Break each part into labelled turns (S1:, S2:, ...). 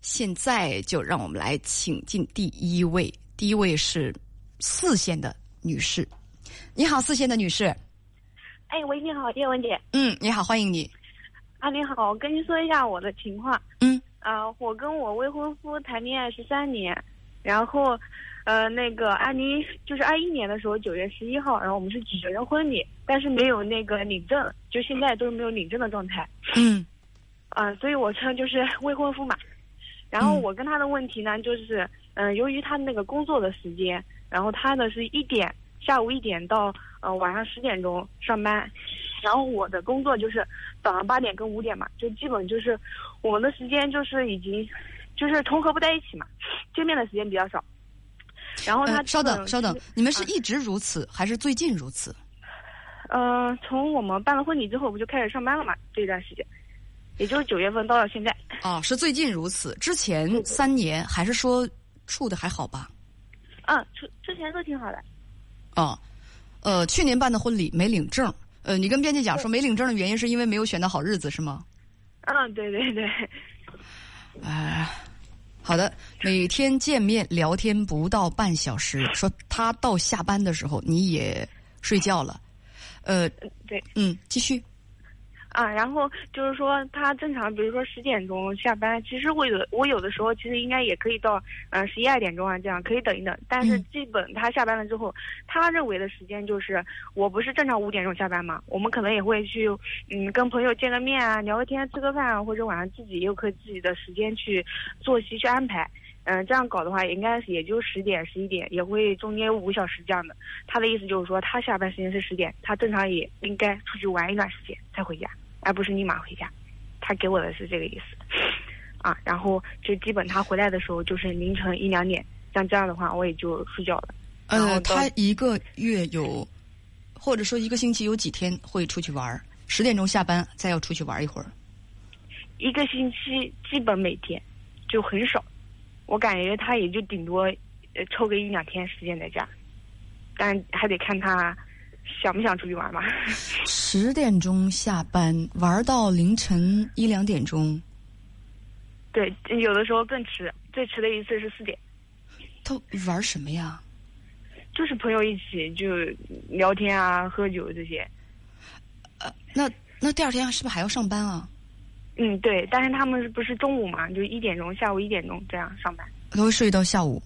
S1: 现在就让我们来请进第一位，第一位是四线的女士。你好，四线的女士。
S2: 哎，喂，你好，叶文姐。
S1: 嗯，你好，欢迎你。
S2: 啊，你好，我跟您说一下我的情况。
S1: 嗯。
S2: 啊，我跟我未婚夫谈恋爱十三年，然后，呃，那个二零就是二一年的时候九月十一号，然后我们是举行了婚礼，但是没有那个领证，就现在都是没有领证的状态。
S1: 嗯。
S2: 啊，所以我称就是未婚夫嘛。然后我跟他的问题呢，就是，嗯，由于他那个工作的时间，然后他呢是一点下午一点到呃晚上十点钟上班，然后我的工作就是早上八点跟五点嘛，就基本就是我们的时间就是已经就是重合不在一起嘛，见面的时间比较少。然后他
S1: 稍等稍等，你们是一直如此还是最近如此？
S2: 嗯，从我们办了婚礼之后，不就开始上班了嘛？这段时间。也就是九月份到了现在
S1: 哦，是最近如此。之前三年还是说处的还好吧？
S2: 嗯，之之前都挺好的。
S1: 哦，呃，去年办的婚礼没领证。呃，你跟编辑讲说没领证的原因是因为没有选到好日子是吗？
S2: 嗯，对对对。
S1: 哎，好的，每天见面聊天不到半小时，说他到下班的时候你也睡觉了。呃，
S2: 对，
S1: 嗯，继续。
S2: 啊，然后就是说他正常，比如说十点钟下班，其实我有我有的时候其实应该也可以到，嗯，十一二点钟啊，这样可以等一等。但是基本他下班了之后，他认为的时间就是，我不是正常五点钟下班嘛，我们可能也会去，嗯，跟朋友见个面啊，聊个天，吃个饭啊，或者晚上自己也有可以自己的时间去作息去安排。嗯，这样搞的话，应该也就十点十一点，也会中间五个小时这样的。他的意思就是说，他下班时间是十点，他正常也应该出去玩一段时间才回家，而不是立马回家。他给我的是这个意思，啊，然后就基本他回来的时候就是凌晨一两点，像这样的话我也就睡觉了。
S1: 呃，他一个月有，或者说一个星期有几天会出去玩？十点钟下班再要出去玩一会儿？
S2: 一个星期基本每天，就很少。我感觉他也就顶多，呃，抽个一两天时间在家，但还得看他想不想出去玩嘛。
S1: 十点钟下班，玩到凌晨一两点钟。
S2: 对，有的时候更迟，最迟的一次是四点。
S1: 他玩什么呀？
S2: 就是朋友一起就聊天啊，喝酒这些。
S1: 呃，那那第二天是不是还要上班啊？
S2: 嗯，对，但是他们不是中午嘛，就一点钟，下午一点钟这样上班。
S1: 他会睡到下午，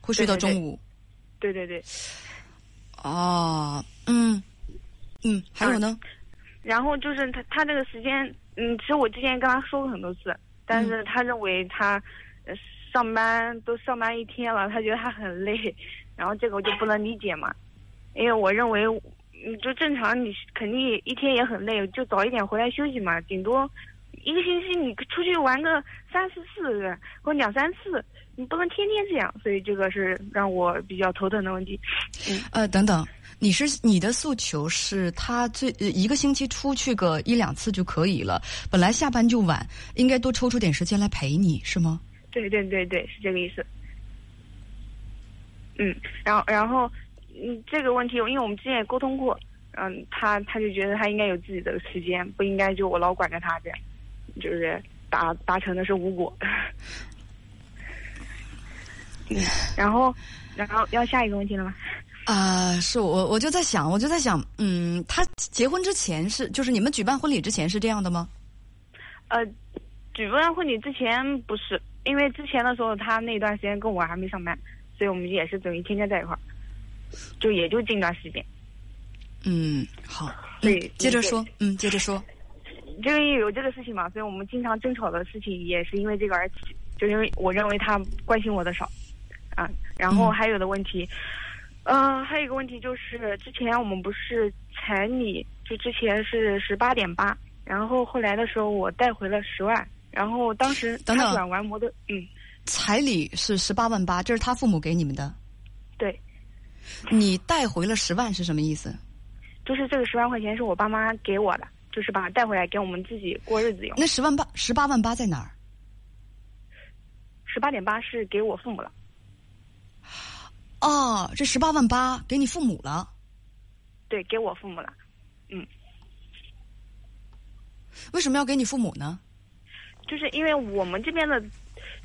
S1: 会睡到中午。
S2: 对对对。
S1: 哦，嗯，嗯，还有呢？
S2: 然后就是他，他这个时间，嗯，其实我之前跟他说过很多次，但是他认为他上班都上班一天了，他觉得他很累，然后这个我就不能理解嘛，因为我认为，嗯，就正常你肯定一天也很累，就早一点回来休息嘛，顶多。一个星期你出去玩个三四次，或两三次，你不能天天这样，所以这个是让我比较头疼的问题。嗯，
S1: 呃，等等，你是你的诉求是他最一个星期出去个一两次就可以了，本来下班就晚，应该多抽出点时间来陪你是吗？
S2: 对对对对，是这个意思。嗯，然后然后嗯，这个问题因为我们之前也沟通过，嗯，他他就觉得他应该有自己的时间，不应该就我老管着他这样。就是达达成的是无果，然后，然后要下一个问题了吗？
S1: 啊，是我我就在想，我就在想，嗯，他结婚之前是，就是你们举办婚礼之前是这样的吗？
S2: 呃，举办婚礼之前不是，因为之前的时候他那段时间跟我还没上班，所以我们也是等于天天在一块儿，就也就近段时间。
S1: 嗯，好，对，接着说，嗯，接着说。
S2: 就因为有这个事情嘛，所以我们经常争吵的事情也是因为这个而起。就因为我认为他关心我的少，啊，然后还有的问题，嗯，还有一个问题就是之前我们不是彩礼，就之前是十八点八，然后后来的时候我带回了十万，然后当时他转完摩的，嗯，
S1: 彩礼是十八万八，这是他父母给你们的，
S2: 对，
S1: 你带回了十万是什么意思？
S2: 就是这个十万块钱是我爸妈给我的。就是把它带回来给我们自己过日子用。
S1: 那十万八十八万八在哪儿？
S2: 十八点八是给我父母了。
S1: 哦，这十八万八给你父母了。
S2: 对，给我父母了。嗯。
S1: 为什么要给你父母呢？
S2: 就是因为我们这边的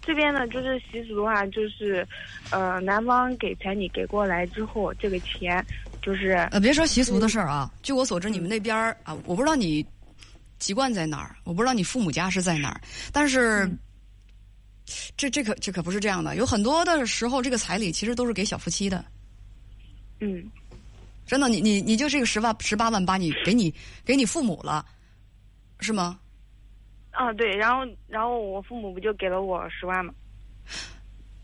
S2: 这边呢，就是习俗的话，就是，呃，男方给彩礼给过来之后，这个钱就是
S1: 呃，别说习俗的事儿啊，据我所知，你们那边儿啊，我不知道你籍贯在哪儿，我不知道你父母家是在哪儿，但是。这这可这可不是这样的，有很多的时候，这个彩礼其实都是给小夫妻的。
S2: 嗯，
S1: 真的，你你你就这个十万十八万八，你给你给你父母了，是吗？
S2: 啊对，然后然后我父母不就给了我十万吗？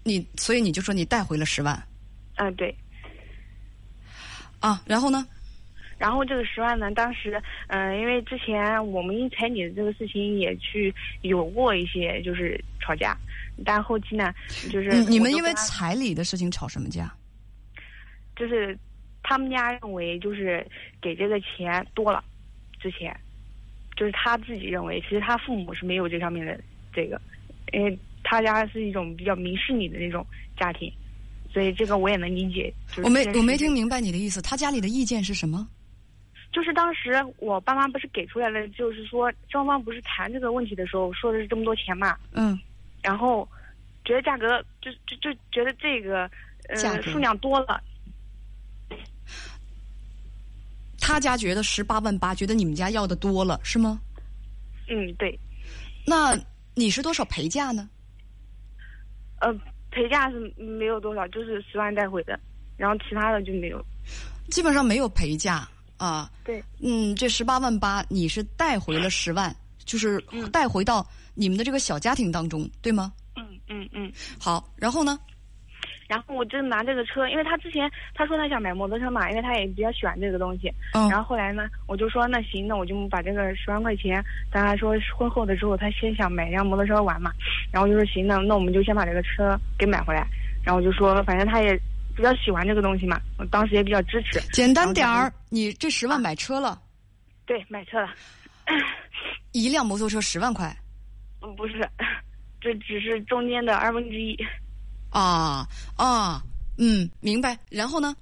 S1: 你所以你就说你带回了十万
S2: 嗯、对。
S1: 啊，然后呢？
S2: 然后这个十万呢，当时，嗯、因为之前我们因彩礼的这个事情也去有过一些就是吵架，但后期呢，就是
S1: 你你们因为彩礼的事情吵什么架？
S2: 就是他们家认为就是给这个钱多了，之前就是他自己认为，其实他父母是没有这上面的这个，因为他家是一种比较明事理的那种家庭，所以这个我也能理解。就是
S1: 我没我没听明白你的意思，他家里的意见是什么？
S2: 就是当时我爸妈不是给出来了，就是说双方不是谈这个问题的时候说的是这么多钱嘛，
S1: 嗯，
S2: 然后觉得价格就就就觉得这个呃数量多了，
S1: 他家觉得十八万八，觉得你们家要的多了，是吗？
S2: 嗯对，
S1: 那你是多少陪嫁呢？
S2: 呃陪嫁是没有多少，就是十万带回的，然后其他的就没有。
S1: 基本上没有陪嫁啊。
S2: 对，
S1: 嗯，这十八万八你是带回了十万，就是
S2: 嗯
S1: 带回到你们的这个小家庭当中，对吗？
S2: 嗯嗯嗯。
S1: 好，然后呢？
S2: 然后我就拿这个车，因为他之前他说他想买摩托车嘛，因为他也比较喜欢这个东西。
S1: 嗯
S2: 然后后来呢，我就说那行，那我就把这个十万块钱，大家说婚后的时候他先想买辆摩托车玩嘛，然后就说行，那那我们就先把这个车给买回来。然后就说，反正他也比较喜欢这个东西嘛，我当时也比较支持。
S1: 简单点儿，你这十万买车了，
S2: 对，买车了。
S1: 一辆摩托车十万块
S2: 嗯，不是，这只是中间的二分之一。
S1: 啊啊，嗯，明白。然后呢？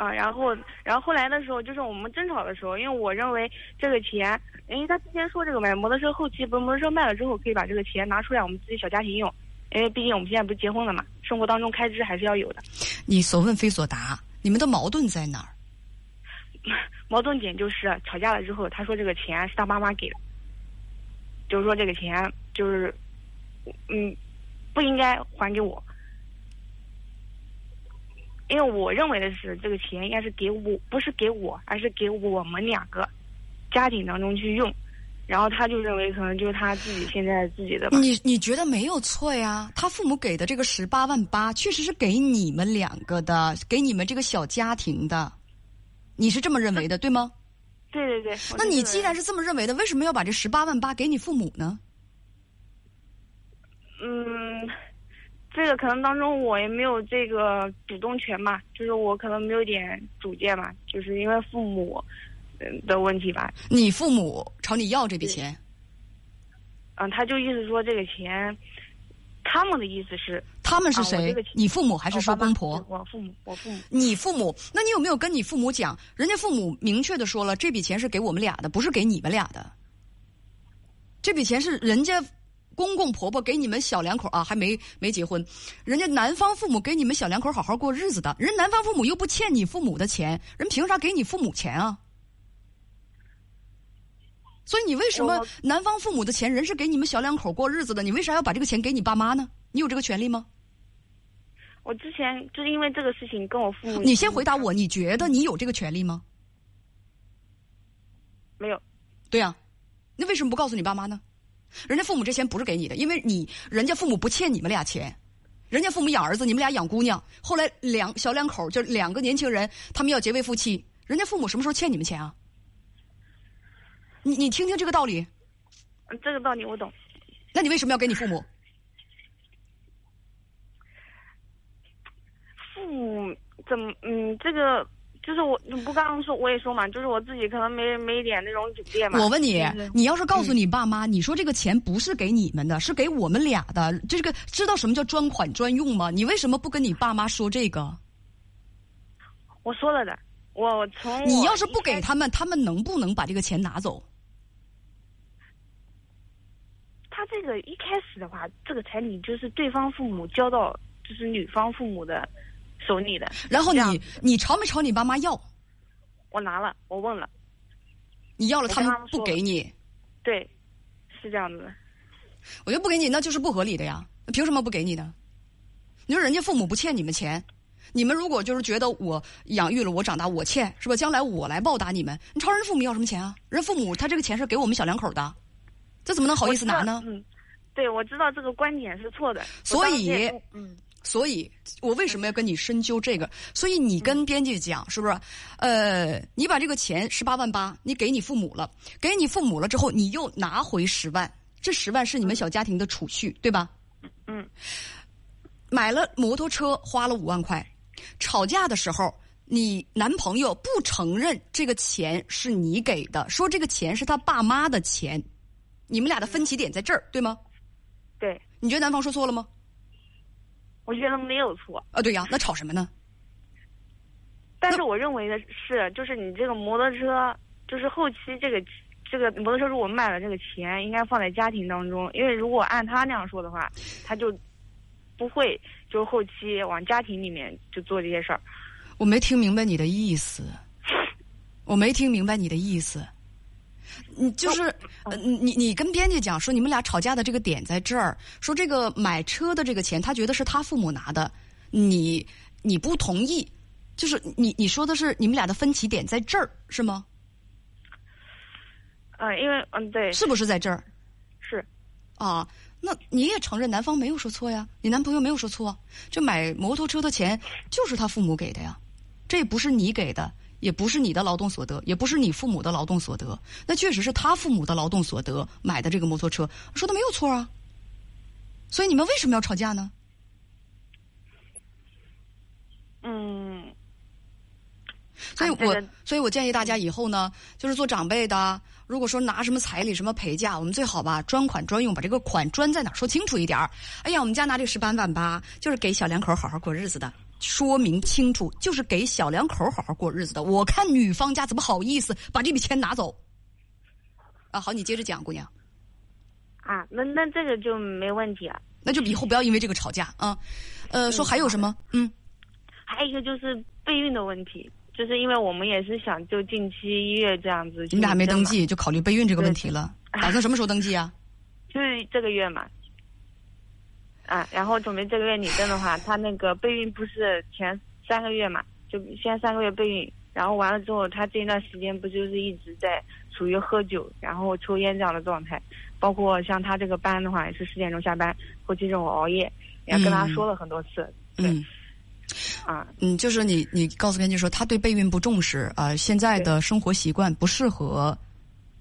S2: 啊，然后，然后后来的时候，就是我们争吵的时候，因为我认为这个钱，因为他之前说这个买摩托车后期不是摩托车卖了之后，可以把这个钱拿出来我们自己小家庭用，因为毕竟我们现在不是结婚了嘛，生活当中开支还是要有的。
S1: 你所问非所答，你们的矛盾在哪儿？
S2: 矛盾点就是吵架了之后，他说这个钱是他妈妈给的，就是说这个钱就是，嗯，不应该还给我，因为我认为的是这个钱应该是给我，不是给我，而是给我们两个家庭当中去用。然后他就认为可能就是他自己现在自己的吧。
S1: 你你觉得没有错呀？他父母给的这个十八万八，确实是给你们两个的，给你们这个小家庭的。你是这么认为的，对吗？
S2: 对对对。
S1: 那你既然是这么认为的，为什么要把这十八万八给你父母呢？
S2: 嗯，这个可能当中我也没有这个主动权嘛，就是我可能没有点主见嘛，就是因为父母嗯的问题吧。
S1: 你父母朝你要这笔钱，
S2: 嗯，他就意思说这个钱，他们的意思是
S1: 他们是谁？你父母还是说公婆？
S2: 我父母，我父母。
S1: 你父母，那你有没有跟你父母讲？人家父母明确的说了，这笔钱是给我们俩的，不是给你们俩的。这笔钱是人家公公婆婆给你们小两口啊，还没没结婚，人家男方父母给你们小两口好好过日子的，人男方父母又不欠你父母的钱，人凭啥给你父母钱啊？所以你为什么男方父母的钱人是给你们小两口过日子的，你为啥要把这个钱给你爸妈呢？你有这个权利吗？
S2: 我之前就是因为这个事情跟我父母。
S1: 你先回答我，你觉得你有这个权利吗？
S2: 没有，
S1: 对呀、那为什么不告诉你爸妈呢？人家父母这钱不是给你的，因为你人家父母不欠你们俩钱，人家父母养儿子，你们俩养姑娘。后来两小两口就两个年轻人，他们要结为夫妻，人家父母什么时候欠你们钱啊？你你听听这个道理，
S2: 嗯这个道理我懂。
S1: 那你为什么要给你父母？
S2: 父母怎么嗯，这个就是我你不刚刚说我也说嘛，就是我自己可能没没一点那种主见嘛。
S1: 我问你
S2: 就是，
S1: 你要是告诉你爸妈，你说这个钱不是给你们的，是给我们俩的，这个知道什么叫专款专用吗？你为什么不跟你爸妈说这个？
S2: 我说了的，我从我
S1: 你要是不给他们，他们能不能把这个钱拿走？
S2: 他他这个一开始的话，这个彩礼就是对方父母交到就是女方父母的手里的。
S1: 然后你你朝没朝你爸妈要？
S2: 我拿了，我问了，
S1: 你要了，他们不给你，
S2: 对，是这样子的。
S1: 我觉得不给你那就是不合理的呀。那凭什么不给你呢？你说人家父母不欠你们钱，你们如果就是觉得我养育了我长大我欠是吧？将来我来报答你们，你朝人父母要什么钱啊？人父母他这个钱是给我们小两口的，这怎么能好意思拿呢？
S2: 嗯，对，我知道这个观点是错的。
S1: 所以
S2: 嗯，
S1: 所以我为什么要跟你深究这个？所以你跟编辑讲，是不是？呃，你把这个钱十八万八，你给你父母了，给你父母了之后，你又拿回十万，这十万是你们小家庭的储蓄，对吧？
S2: 嗯。
S1: 买了摩托车花了五万块，吵架的时候，你男朋友不承认这个钱是你给的，说这个钱是他爸妈的钱，你们俩的分歧点在这儿，对吗？
S2: 对，
S1: 你觉得男方说错了吗？
S2: 我觉得没有错，
S1: 啊，对呀，那吵什么呢？
S2: 但是我认为的是，就是你这个摩托车，就是后期这个这个摩托车，如果卖了这个钱，应该放在家庭当中，因为如果按他那样说的话，他就不会就是后期往家庭里面就做这些事儿。
S1: 我没听明白你的意思，我没听明白你的意思。你就是，呃，你你跟编辑讲说你们俩吵架的这个点在这儿，说这个买车的这个钱，他觉得是他父母拿的，你你不同意，就是你你说的是你们俩的分歧点在这儿是吗？
S2: 嗯，因为嗯对，
S1: 是不是在这儿
S2: 是
S1: 啊？那你也承认男方没有说错呀，你男朋友没有说错，这买摩托车的钱就是他父母给的呀，这也不是你给的。也不是你的劳动所得，也不是你父母的劳动所得，那确实是他父母的劳动所得买的这个摩托车，说的没有错啊。所以你们为什么要吵架呢？
S2: 嗯，
S1: 所以我所以我建议大家以后呢，就是做长辈的，如果说拿什么彩礼、什么陪嫁，我们最好吧专款专用，把这个款专在哪儿说清楚一点儿。哎呀，我们家拿这十八万八，就是给小两口好好过日子的。说明清楚，就是给小两口好好过日子的。我看女方家怎么好意思把这笔钱拿走？啊，好，你接着讲，姑娘。
S2: 啊，那那这个就没问题了。
S1: 那就以后不要因为这个吵架啊。呃，说还有什么？嗯，
S2: 还有一个就是备孕的问题，就是因为我们也是想就近期一月这样子。
S1: 你们俩还没登？记就考虑备孕这个问题了，打算什么时候登记啊？
S2: 就是这个月嘛。啊，然后准备这个月领证的话，他那个备孕不是前三个月嘛，就先三个月备孕，然后完了之后，他这一段时间不就是一直在处于喝酒，然后抽烟这样的状态，包括像他这个班的话，也是十点钟下班，后期让我熬夜，也跟他说了很多次，
S1: 嗯，
S2: 啊，
S1: 嗯，就是你你告诉编辑说他对备孕不重视啊、现在的生活习惯不适合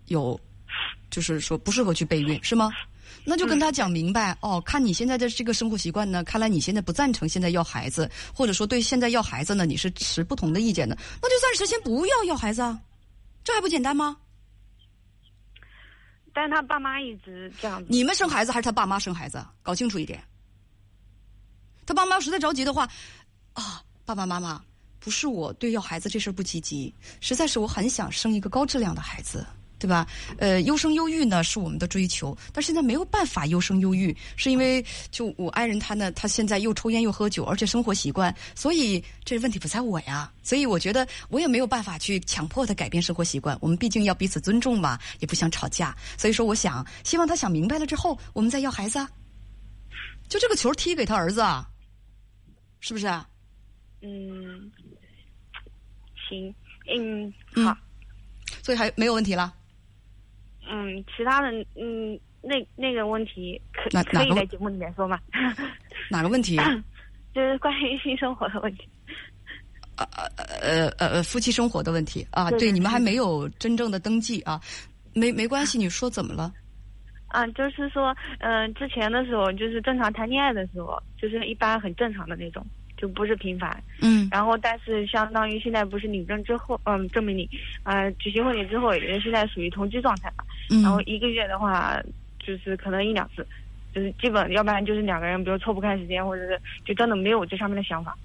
S1: 有，就是说不适合去备孕是吗？那就跟他讲明白、哦，看你现在的这个生活习惯呢，看来你现在不赞成现在要孩子，或者说对现在要孩子呢你是持不同的意见的，那就暂时先不要要孩子啊，这还不简单吗？
S2: 但是他爸妈一直这样子，
S1: 你们生孩子还是他爸妈生孩子？搞清楚一点。他爸妈要实在着急的话，啊，爸爸妈妈，不是我对要孩子这事儿不积极，实在是我很想生一个高质量的孩子，对吧？呃，优生优育呢是我们的追求，但现在没有办法优生优育，是因为就我爱人他呢，他现在又抽烟又喝酒，而且生活习惯，所以这问题不在我呀。所以我觉得我也没有办法去强迫他改变生活习惯，我们毕竟要彼此尊重嘛，也不想吵架。所以说，我想希望他想明白了之后，我们再要孩子啊。就这个球踢给他儿子啊，是不是啊？
S2: 嗯，行，嗯，
S1: 嗯
S2: 好，
S1: 所以还没有问题了。
S2: 嗯，其他的，嗯，那那个问题可
S1: 哪哪个
S2: 可以在节目里面说吗？
S1: 哪个问题？
S2: 就是关于性生活的问题。
S1: 呃呃呃呃，夫妻生活的问题啊，
S2: 对对
S1: 你们还没有真正的登记啊，没没关系，你说怎么了？
S2: 啊，就是说，嗯、之前的时候，就是正常谈恋爱的时候，就是一般很正常的那种，就不是频繁。
S1: 嗯
S2: 然后，但是相当于现在不是领证之后，嗯，证明你，呃，举行婚礼之后，也现在属于同居状态嘛。
S1: 嗯
S2: 然后一个月的话，就是可能一两次，就是基本，要不然就是两个人，比如错不开时间，或者是就真的没有这上面的想法。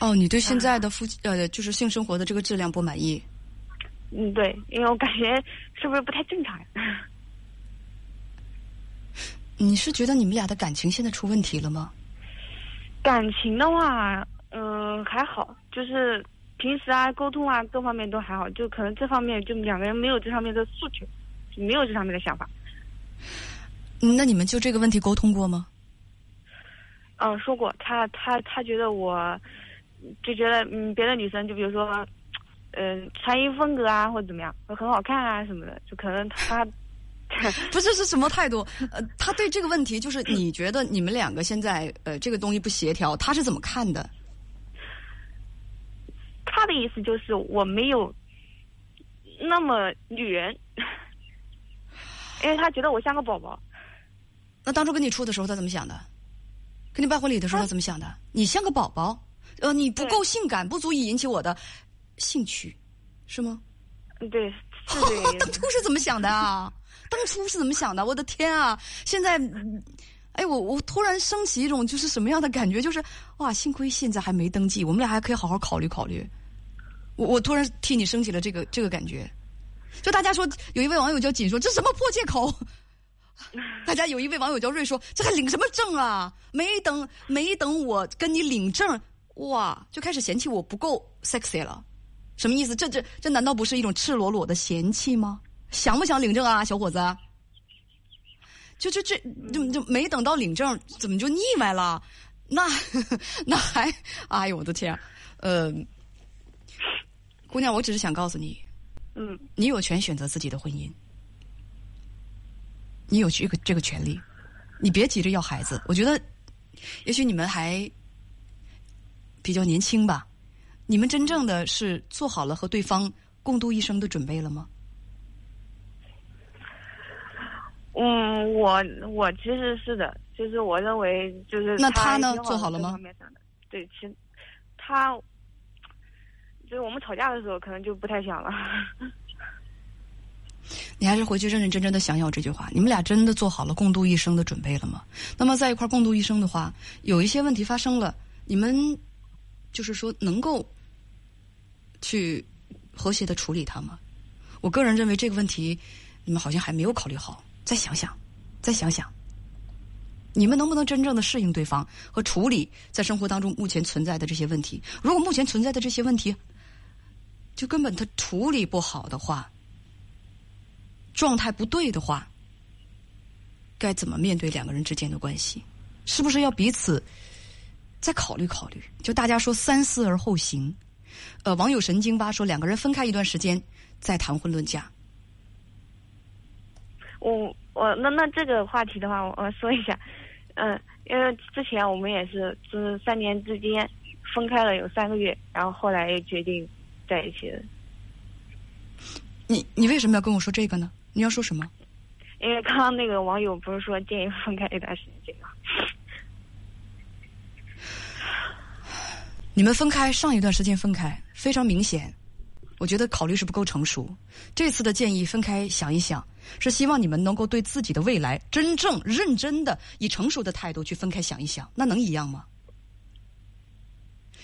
S1: 哦，你对现在的夫妻呃，就是性生活的这个质量不满意？
S2: 嗯，对，因为我感觉是不是不太正常呀？
S1: 你是觉得你们俩的感情现在出问题了吗？
S2: 感情的话，嗯，还好，就是平时啊，沟通啊，各方面都还好，就可能这方面就两个人没有这方面的诉求，没有这方面的想法。
S1: 那你们就这个问题沟通过吗？
S2: 嗯，说过，他他他觉得我，就觉得嗯，别的女生就比如说，嗯，穿衣风格啊或者怎么样，很好看啊什么的，就可能他。
S1: 不是是什么态度？呃，他对这个问题，就是你觉得你们两个现在呃这个东西不协调，他是怎么看的？
S2: 他的意思就是我没有那么女人，因为他觉得我像个宝宝。
S1: 那当初跟你处的时候，他怎么想的？跟你办婚礼的时候，他怎么想的？你像个宝宝，呃，你不够性感，不足以引起我的兴趣，是吗？
S2: 对，是这个 意思。
S1: 当初是怎么想的啊？当初是怎么想的？我的天啊！现在，哎，我我突然升起一种就是什么样的感觉？就是哇，幸亏现在还没登记，我们俩还可以好好考虑考虑。我我突然替你升起了这个这个感觉。就大家说，有一位网友叫锦说，这什么破借口？大家有一位网友叫瑞说，这还领什么证啊？没等没等我跟你领证，哇，就开始嫌弃我不够 sexy 了。什么意思？这这这难道不是一种赤裸裸的嫌弃吗？想不想领证啊，小伙子？就就这就就没等到领证，怎么就腻歪了？那 那还哎呦我的天！呃，姑娘，我只是想告诉你，
S2: 嗯，
S1: 你有权选择自己的婚姻，你有这个这个权利，你别急着要孩子。我觉得，也许你们还比较年轻吧，你们真正的是做好了和对方共度一生的准备了吗？
S2: 嗯，我我其实是的，就是我认为就是
S1: 那他
S2: 呢
S1: 做好了吗？
S2: 对，其实他就是我们吵架的时候，可能就不太想了。
S1: 你还是回去认认真真的想想这句话。你们俩真的做好了共度一生的准备了吗？那么在一块共度一生的话，有一些问题发生了，你们就是说能够去和谐的处理它吗？我个人认为这个问题，你们好像还没有考虑好。再想想，再想想，你们能不能真正的适应对方和处理在生活当中目前存在的这些问题？如果目前存在的这些问题，就根本他处理不好的话，状态不对的话，该怎么面对两个人之间的关系？是不是要彼此再考虑考虑？就大家说三思而后行。呃，网友神经吧说，两个人分开一段时间再谈婚论嫁。
S2: 我我那那这个话题的话，我我说一下，嗯，因为之前我们也是就是三年之间分开了有三个月，然后后来又决定在一起的。
S1: 你你为什么要跟我说这个呢？你要说什么？
S2: 因为刚刚那个网友不是说建议分开一段时间吗？
S1: 你们分开上一段时间分开非常明显，我觉得考虑是不够成熟。这次的建议分开想一想。是希望你们能够对自己的未来真正认真的以成熟的态度去分开想一想，那能一样吗？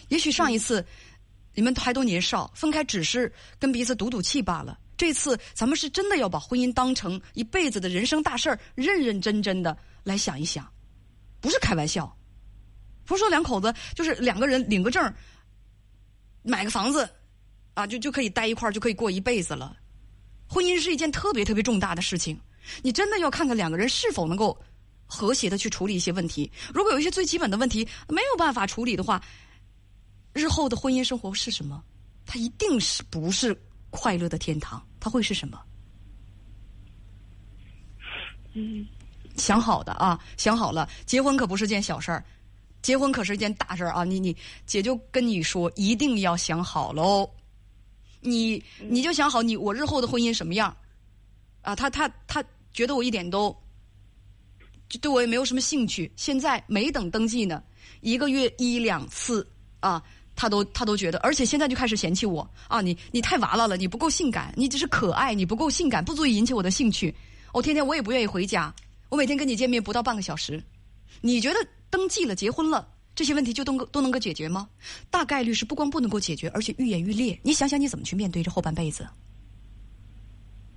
S1: 也许上一次你们还都年少，分开只是跟彼此赌赌气罢了。这次咱们是真的要把婚姻当成一辈子的人生大事儿，认认真真的来想一想，不是开玩笑。不是说两口子就是两个人领个证，买个房子，啊，就就可以待一块儿，就可以过一辈子了。婚姻是一件特别特别重大的事情，你真的要看看两个人是否能够和谐的去处理一些问题。如果有一些最基本的问题没有办法处理的话，日后的婚姻生活是什么？它一定是不是快乐的天堂？它会是什么？
S2: 嗯，
S1: 想好的啊，想好了，结婚可不是件小事儿，结婚可是一件大事儿啊！你你姐就跟你说，一定要想好喽。你你就想好你我日后的婚姻什么样啊？他他他觉得我一点都就对我也没有什么兴趣。现在没等登记呢，一个月一两次啊，他都他都觉得，而且现在就开始嫌弃我啊！你你太娃娃了，你不够性感，你只是可爱，你不够性感，不足以引起我的兴趣。我天天我也不愿意回家，我每天跟你见面不到半个小时。你觉得登记了结婚了？这些问题就都都能够解决吗？大概率是不光不能够解决，而且愈演愈烈。你想想，你怎么去面对这后半辈子？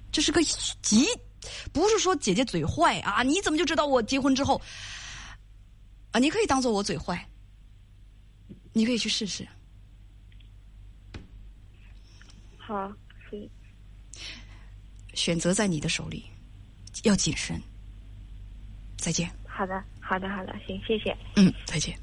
S1: 这是个极不是说姐姐嘴坏啊，你怎么就知道我结婚之后啊？你可以当做我嘴坏，你可以去试试。
S2: 好，行。
S1: 选择在你的手里，要谨慎。再见。
S2: 好的，好的，好的，行，谢谢。
S1: 嗯，再见。